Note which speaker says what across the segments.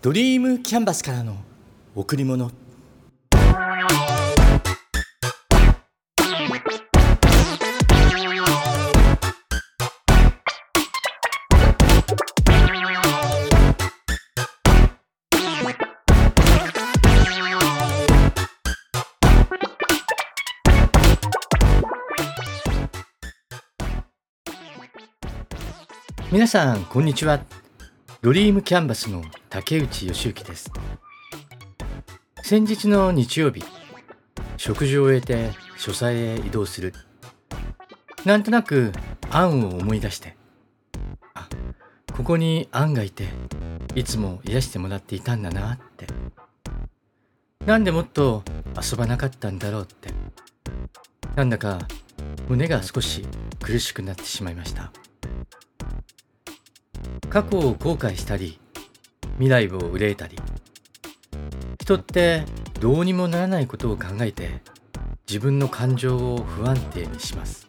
Speaker 1: ドリームキャンバスからの贈り物。皆さんこんにちは。ドリームキャンバスの竹内義之です。先日の日曜日食事を終えて書斎へ移動する。なんとなくアンを思い出して。あここにアンがいていつも癒してもらっていたんだなって。なんでもっと遊ばなかったんだろうって。なんだか胸が少し苦しくなってしまいました。過去を後悔したり未来を憂えたり人ってどうにもならないことを考えて自分の感情を不安定にします。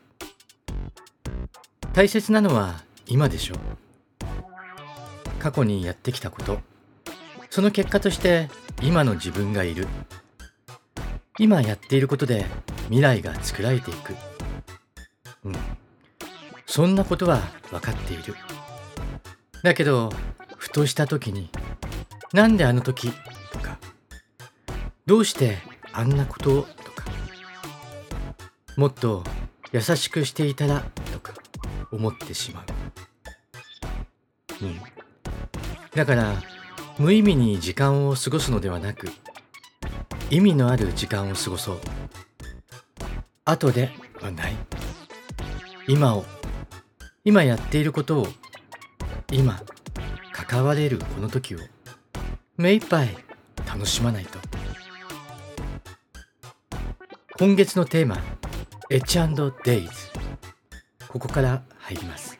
Speaker 1: 大切なのは今でしょう。過去にやってきたこと。その結果として今の自分がいる。今やっていることで未来が作られていく。うん。そんなことは分かっている。だけどふとした時に「なんであの時?」とか「どうしてあんなこと?」とか「もっと優しくしていたら」とか思ってしまう。うん。だから無意味に時間を過ごすのではなく意味のある時間を過ごそう。後ではない。今を今やっていることを今関われるこの時を目いっぱい楽しまないと。今月のテーマ H&Days ここから入ります。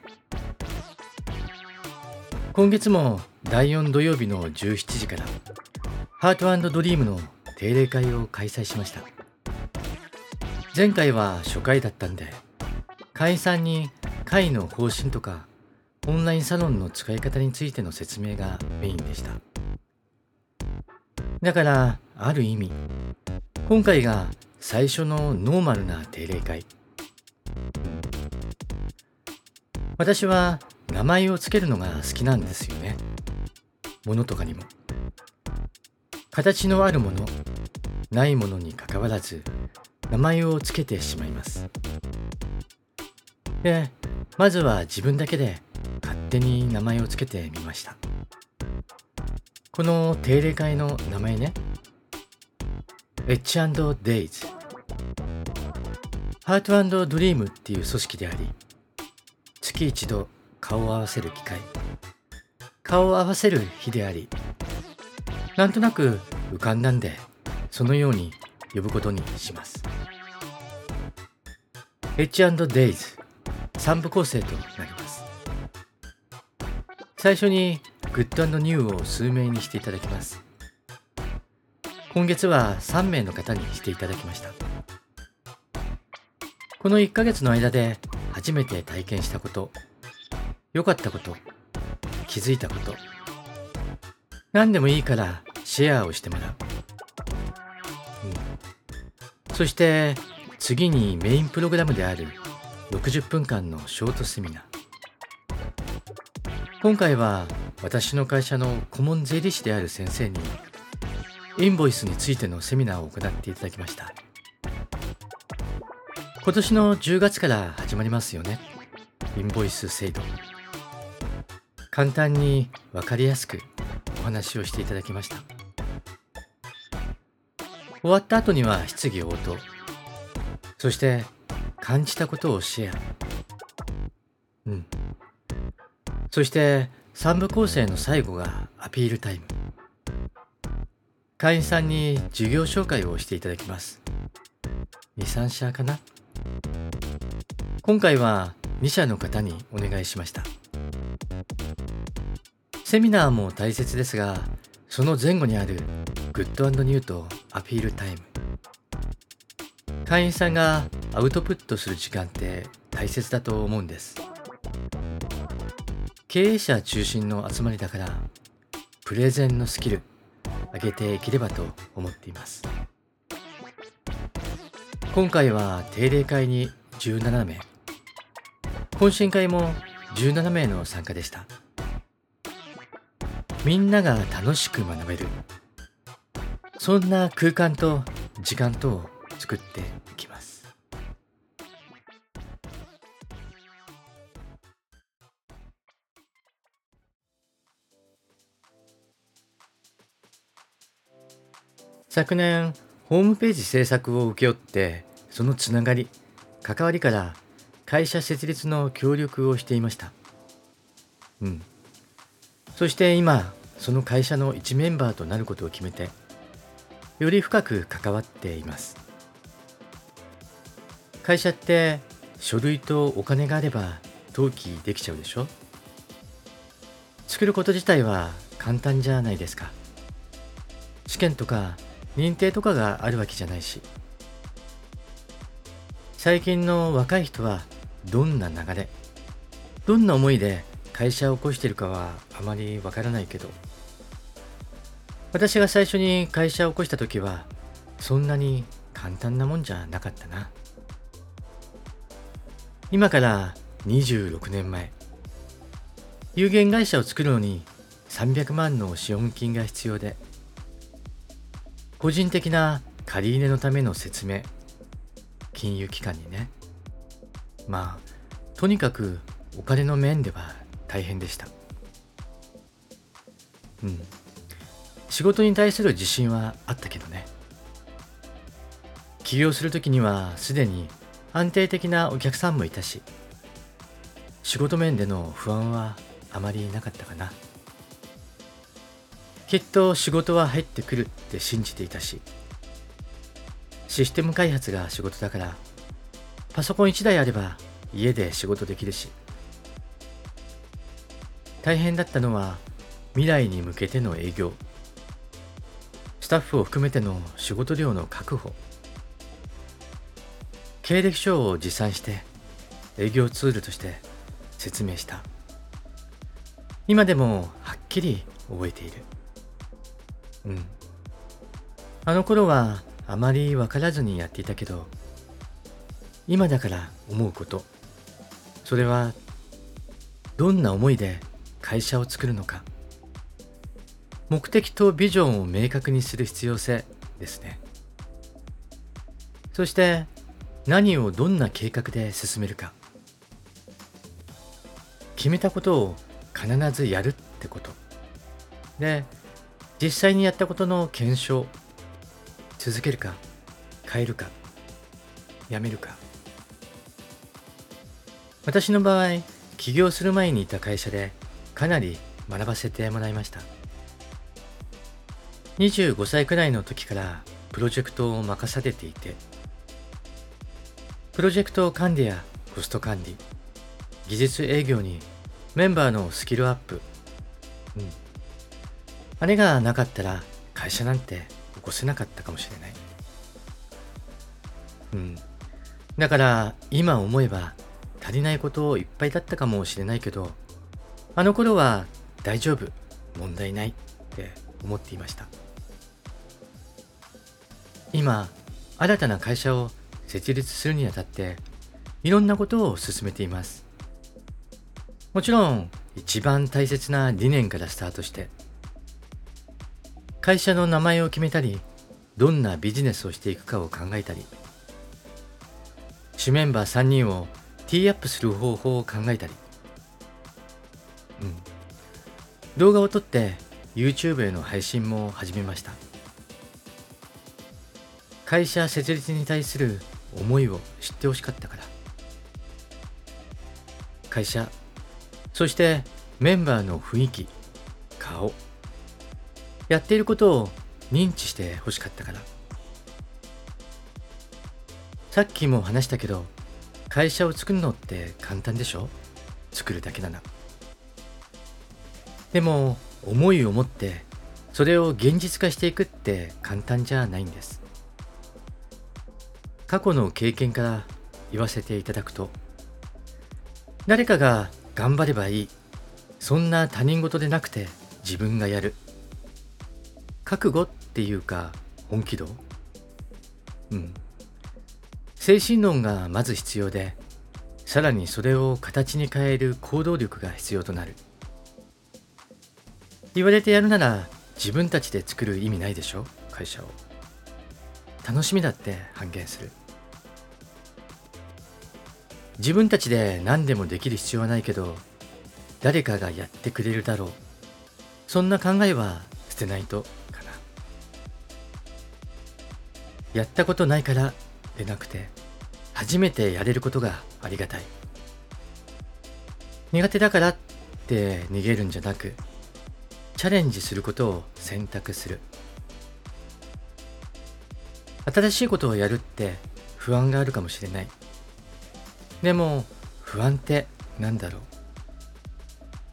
Speaker 1: 今月も第4土曜日の17時からハートドリームの定例会を開催しました。前回は初回だったんで会員さんに会の方針とかオンラインサロンの使い方についての説明がメインでした。だからある意味今回が最初のノーマルな定例会。私は名前を付けるのが好きなんですよね。物とかにも。形のあるものないものにかかわらず名前を付けてしまいます。でまずは自分だけで勝手に名前を付けてみました。この定例会の名前ね。H&Days ハートドリームっていう組織であり月一度顔を合わせる機会。顔を合わせる日でありなんとなく浮かんだんでそのように呼ぶことにします。H&Days 3部構成となります。最初にグッドニューを数名にしていただきます。今月は3名の方にしていただきました。この1ヶ月の間で初めて体験したこと良かったこと気づいたこと何でもいいからシェアをしてもらう、うん、そして次にメインプログラムである60分間のショートセミナー。今回は私の会社の顧問税理士である先生にインボイスについてのセミナーを行っていただきました。今年の10月から始まりますよね。インボイス制度。簡単に分かりやすくお話をしていただきました。終わった後には質疑応答。そして感じたことをシェア。うん。そして3部構成の最後がアピールタイム。会員さんに授業紹介をしていただきます。23社かな？今回は2社の方にお願いしました。セミナーも大切ですがその前後にあるグッドニューとアピールタイム。会員さんがアウトプットする時間って大切だと思うんです。経営者中心の集まりだからプレゼンのスキル上げていければと思っています。今回は定例会に17名。懇親会も17名の参加でした。みんなが楽しく学べるそんな空間と時間とを作って昨年ホームページ制作を請け負ってそのつながり関わりから会社設立の協力をしていました。うん。そして今その会社の一メンバーとなることを決めてより深く関わっています。会社って書類とお金があれば登記できちゃうでしょ？作ること自体は簡単じゃないですか。試験とか認定とかがあるわけじゃないし。最近の若い人はどんな流れどんな思いで会社を起こしてるかはあまりわからないけど。私が最初に会社を起こした時はそんなに簡単なもんじゃなかったな。今から26年前有限会社を作るのに300万の資本金が必要で個人的な借り入れのための説明。金融機関にね。まあとにかくお金の面では大変でした。うん。仕事に対する自信はあったけどね。起業する時にはすでに安定的なお客さんもいたし仕事面での不安はあまりなかったかな。きっと仕事は入ってくるって信じていたしシステム開発が仕事だからパソコン1台あれば家で仕事できるし大変だったのは未来に向けての営業。スタッフを含めての仕事量の確保。経歴書を持参して営業ツールとして説明した。今でもはっきり覚えている。うん。あの頃はあまり分からずにやっていたけど今だから思うこと。それはどんな思いで会社を作るのか。目的とビジョンを明確にする必要性ですね。そして何をどんな計画で進めるか。決めたことを必ずやるってこと。で実際にやったことの検証続けるか変えるかやめるか。私の場合起業する前にいた会社でかなり学ばせてもらいました。25歳くらいの時からプロジェクトを任されていてプロジェクト管理やコスト管理技術営業にメンバーのスキルアップうんあれがなかったら会社なんて起こせなかったかもしれない。うん。だから今思えば足りないこといっぱいだったかもしれないけどあの頃は大丈夫問題ないって思っていました。今新たな会社を設立するにあたっていろんなことを進めています。もちろん一番大切な理念からスタートして会社の名前を決めたりどんなビジネスをしていくかを考えたり主メンバー3人をティーアップする方法を考えたり。うん。動画を撮って YouTube への配信も始めました。会社設立に対する思いを知ってほしかったから。会社そしてメンバーの雰囲気顔。やっていることを認知してほしかったから。さっきも話したけど会社を作るのって簡単でしょ？作るだけな。らでも思いを持ってそれを現実化していくって簡単じゃないんです。過去の経験から言わせていただくと。誰かが頑張ればいい。そんな他人事でなくて自分がやる。覚悟っていうか本気度？うん。精神論がまず必要でさらにそれを形に変える行動力が必要となる。言われてやるなら自分たちで作る意味ないでしょ？会社を。楽しみだって半減する。自分たちで何でもできる必要はないけど誰かがやってくれるだろう。そんな考えは捨てないと。やったことないからでなくて初めてやれることがありがたい。苦手だからって逃げるんじゃなくチャレンジすることを選択する。新しいことをやるって不安があるかもしれない。でも不安って何だろう？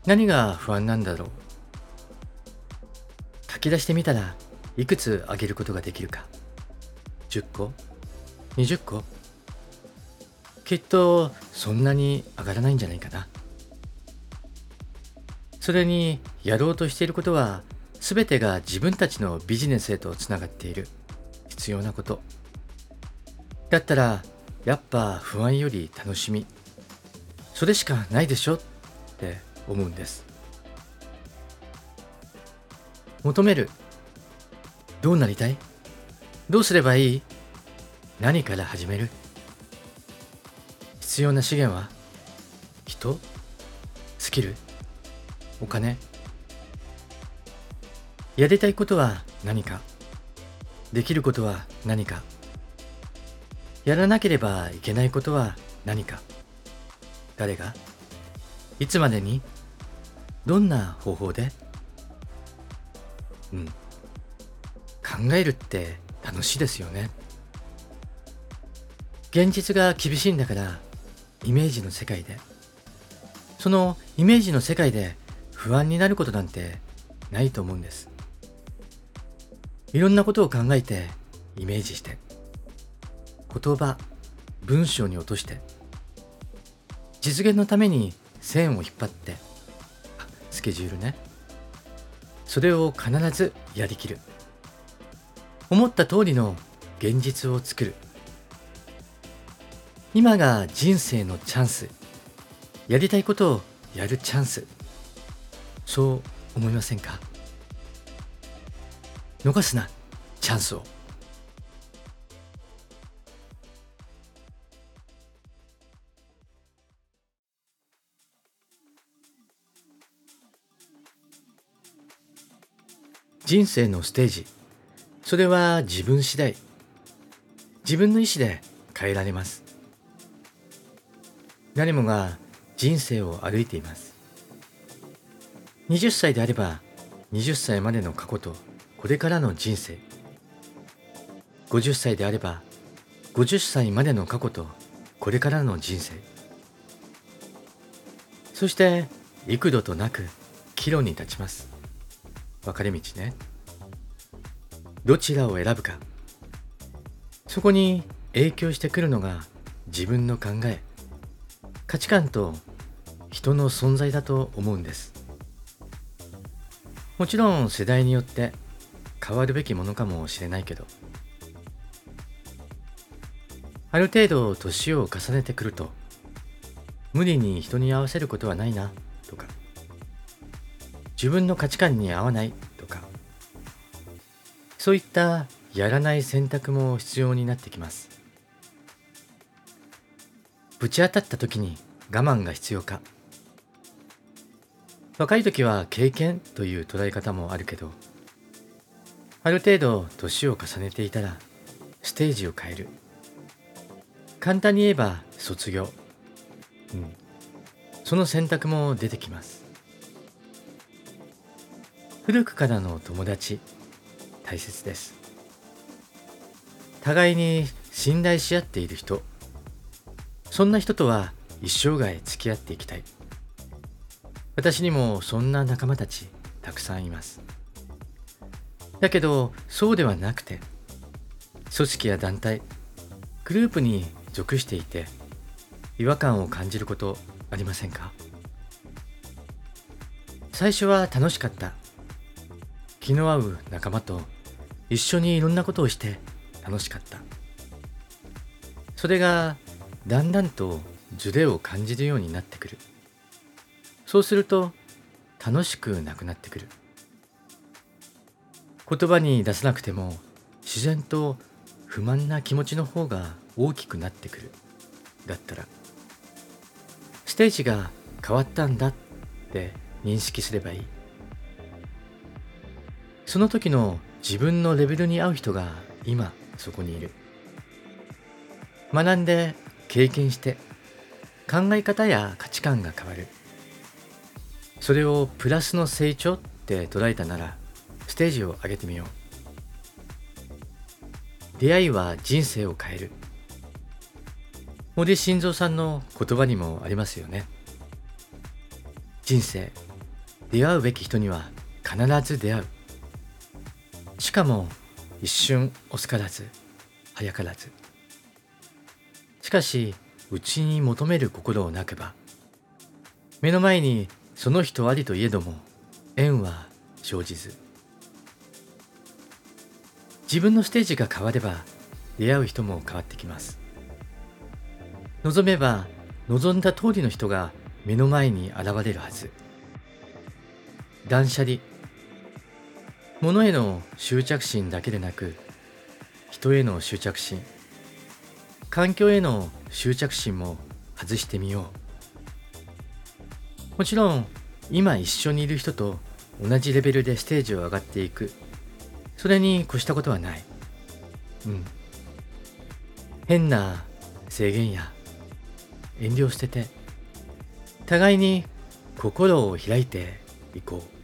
Speaker 1: 何が不安なんだろう？書き出してみたらいくつあげることができるか。10個？20個？きっとそんなに上がらないんじゃないかな。それにやろうとしていることは全てが自分たちのビジネスへとつながっている。必要なこと。だったらやっぱ不安より楽しみ。それしかないでしょ？って思うんです。求める。どうなりたい？どうすればいい？何から始める？必要な資源は？人？スキル？お金？やりたいことは何か？できることは何か？やらなければいけないことは何か？誰が？いつまでに？どんな方法で？うん。考えるって楽しですよね。現実が厳しいんだからイメージの世界で。そのイメージの世界で不安になることなんてないと思うんです。いろんなことを考えてイメージして言葉文章に落として実現のために線を引っ張ってスケジュールね。それを必ずやりきる。思った通りの現実を作る。今が人生のチャンス。やりたいことをやるチャンス。そう思いませんか？逃すなチャンスを。人生のステージ。それは自分次第。自分の意思で変えられます。誰もが人生を歩いています。20歳であれば20歳までの過去とこれからの人生。50歳であれば50歳までの過去とこれからの人生。そして幾度となく岐路に立ちます。分かれ道ね。どちらを選ぶか。そこに影響してくるのが自分の考え。価値観と人の存在だと思うんです。もちろん世代によって変わるべきものかもしれないけど。ある程度年を重ねてくると無理に人に合わせることはないなとか。自分の価値観に合わないそういったやらない選択も必要になってきます。ぶち当たった時に我慢が必要か。若い時は経験という捉え方もあるけどある程度年を重ねていたらステージを変える。簡単に言えば卒業。うん。その選択も出てきます。古くからの友達。大切です。互いに信頼し合っている人。そんな人とは一生涯付き合っていきたい。私にもそんな仲間たちたくさんいます。だけどそうではなくて組織や団体グループに属していて違和感を感じることありませんか？最初は楽しかった。気の合う仲間と一緒にいろんなことをして楽しかった。それがだんだんとズレを感じるようになってくる。そうすると楽しくなくなってくる。言葉に出さなくても自然と不満な気持ちの方が大きくなってくる。だったら。ステージが変わったんだって認識すればいい。その時の自分のレベルに合う人が今そこにいる。学んで経験して考え方や価値観が変わる。それをプラスの成長って捉えたならステージを上げてみよう。出会いは人生を変える。森晋三さんの言葉にもありますよね。人生出会うべき人には必ず出会う。しかも一瞬遅からず早からず。しかし内に求める心をなけば目の前にその人ありといえども縁は生じず。自分のステージが変われば出会う人も変わってきます。望めば望んだ通りの人が目の前に現れるはず。断捨離。物への執着心だけでなく人への執着心環境への執着心も外してみよう。もちろん今一緒にいる人と同じレベルでステージを上がっていく。それに越したことはない。うん。変な制限や遠慮を捨てて互いに心を開いていこう。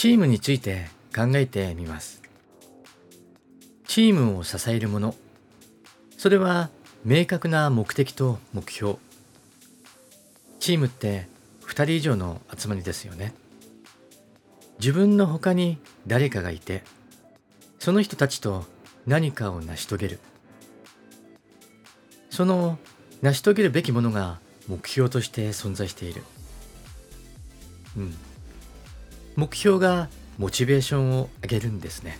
Speaker 1: チームについて考えてみます。チームを支えるもの。それは明確な目的と目標。チームって2人以上の集まりですよね。自分の他に誰かがいてその人たちと何かを成し遂げる。その成し遂げるべきものが目標として存在している。うん。目標がモチベーションを上げるんですね。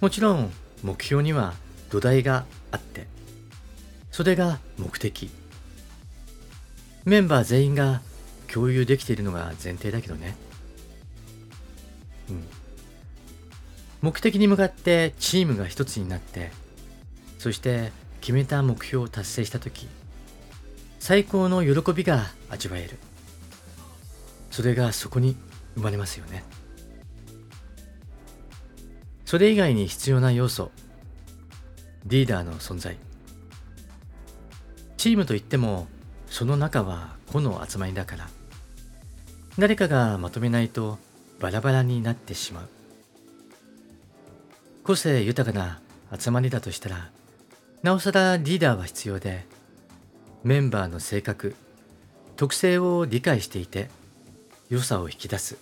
Speaker 1: もちろん目標には土台があってそれが目的。メンバー全員が共有できているのが前提だけどね。うん。目的に向かってチームが一つになってそして決めた目標を達成した時最高の喜びが味わえる。それがそこに生まれますよね。それ以外に必要な要素リーダーの存在。チームといってもその中は個の集まりだから。誰かがまとめないとバラバラになってしまう。個性豊かな集まりだとしたらなおさらリーダーは必要でメンバーの性格特性を理解していて良さを引き出す。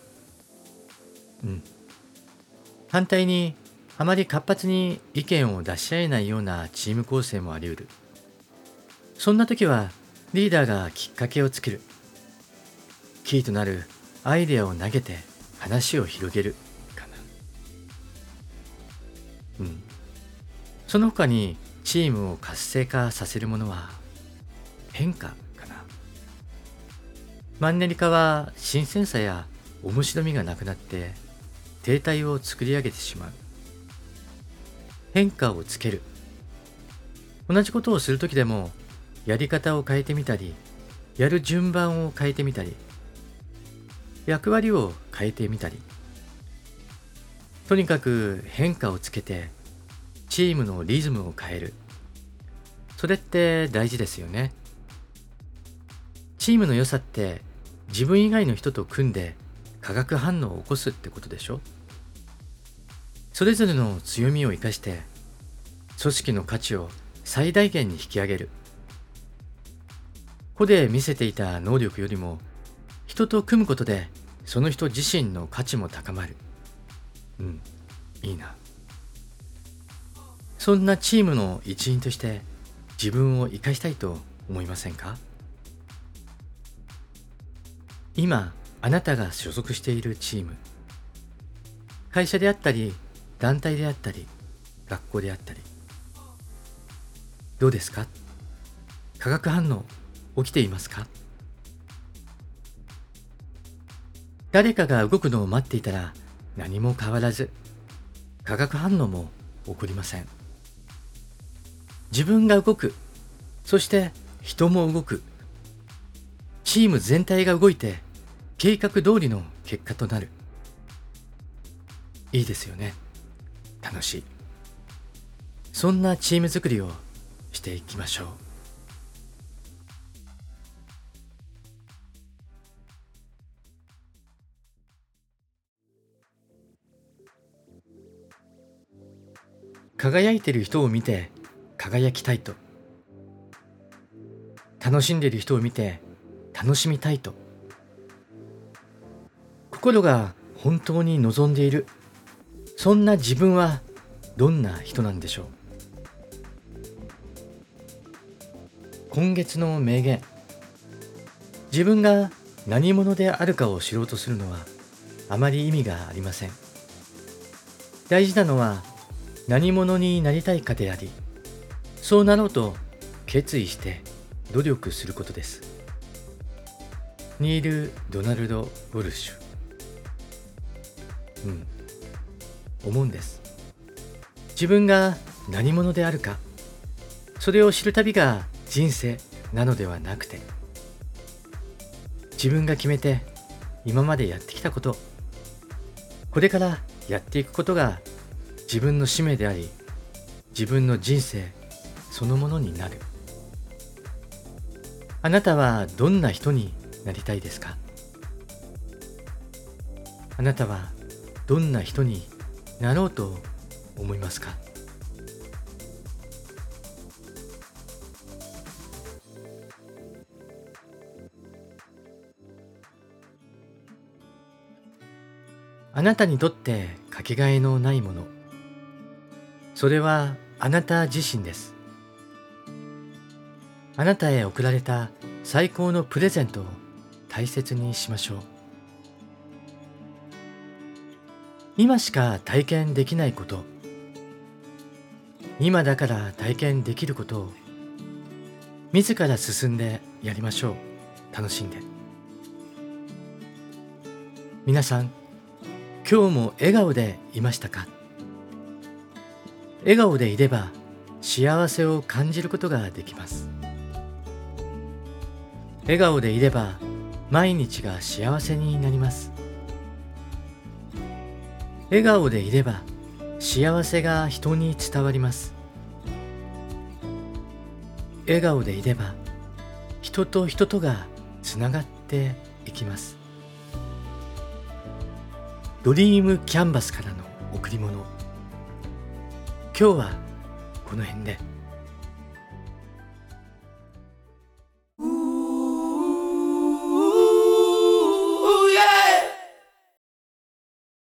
Speaker 1: うん。反対に、あまり活発に意見を出し合えないようなチーム構成もあり得る。そんな時は、リーダーがきっかけを作る。キーとなるアイデアを投げて話を広げるかな。うん。その他にチームを活性化させるものは変化マンネリ化は新鮮さや面白みがなくなって停滞を作り上げてしまう。変化をつける。同じことをする時でもやり方を変えてみたりやる順番を変えてみたり役割を変えてみたり。とにかく変化をつけてチームのリズムを変える。それって大事ですよね。チームの良さって自分以外の人と組んで化学反応を起こすってことでしょ？それぞれの強みを生かして組織の価値を最大限に引き上げる。個で見せていた能力よりも人と組むことでその人自身の価値も高まる。うんいいな。そんなチームの一員として自分を生かしたいと思いませんか？今あなたが所属しているチーム。会社であったり団体であったり学校であったり。どうですか？化学反応起きていますか？誰かが動くのを待っていたら何も変わらず化学反応も起こりません。自分が動くそして人も動く。チーム全体が動いて計画通りの結果となる。いいですよね。楽しい。そんなチーム作りをしていきましょう。輝いてる人を見て輝きたいと。楽しんでる人を見て楽しみたいと。心が本当に望んでいる。そんな自分はどんな人なんでしょう。今月の名言。自分が何者であるかを知ろうとするのはあまり意味がありません。大事なのは何者になりたいかでありそうなろうと決意して努力することです。ニール・ドナルド・ウォルシュ。うん。思うんです。自分が何者であるか。それを知る旅が人生なのではなくて。自分が決めて今までやってきたこと。これからやっていくことが自分の使命であり自分の人生そのものになる。あなたはどんな人になりたいですか？あなたはどんな人になろうと思いますか？あなたにとってかけがえのないもの。それはあなた自身です。あなたへ贈られた最高のプレゼントを大切にしましょう。今しか体験できないこと、今だから体験できることを自ら進んでやりましょう。楽しんで。皆さん、今日も笑顔でいましたか？笑顔でいれば幸せを感じることができます笑顔でいれば毎日が幸せになります。笑顔でいれば幸せが人に伝わります。笑顔でいれば人と人とがつながっていきます。ドリームキャンバスからの贈り物。今日はこの辺で。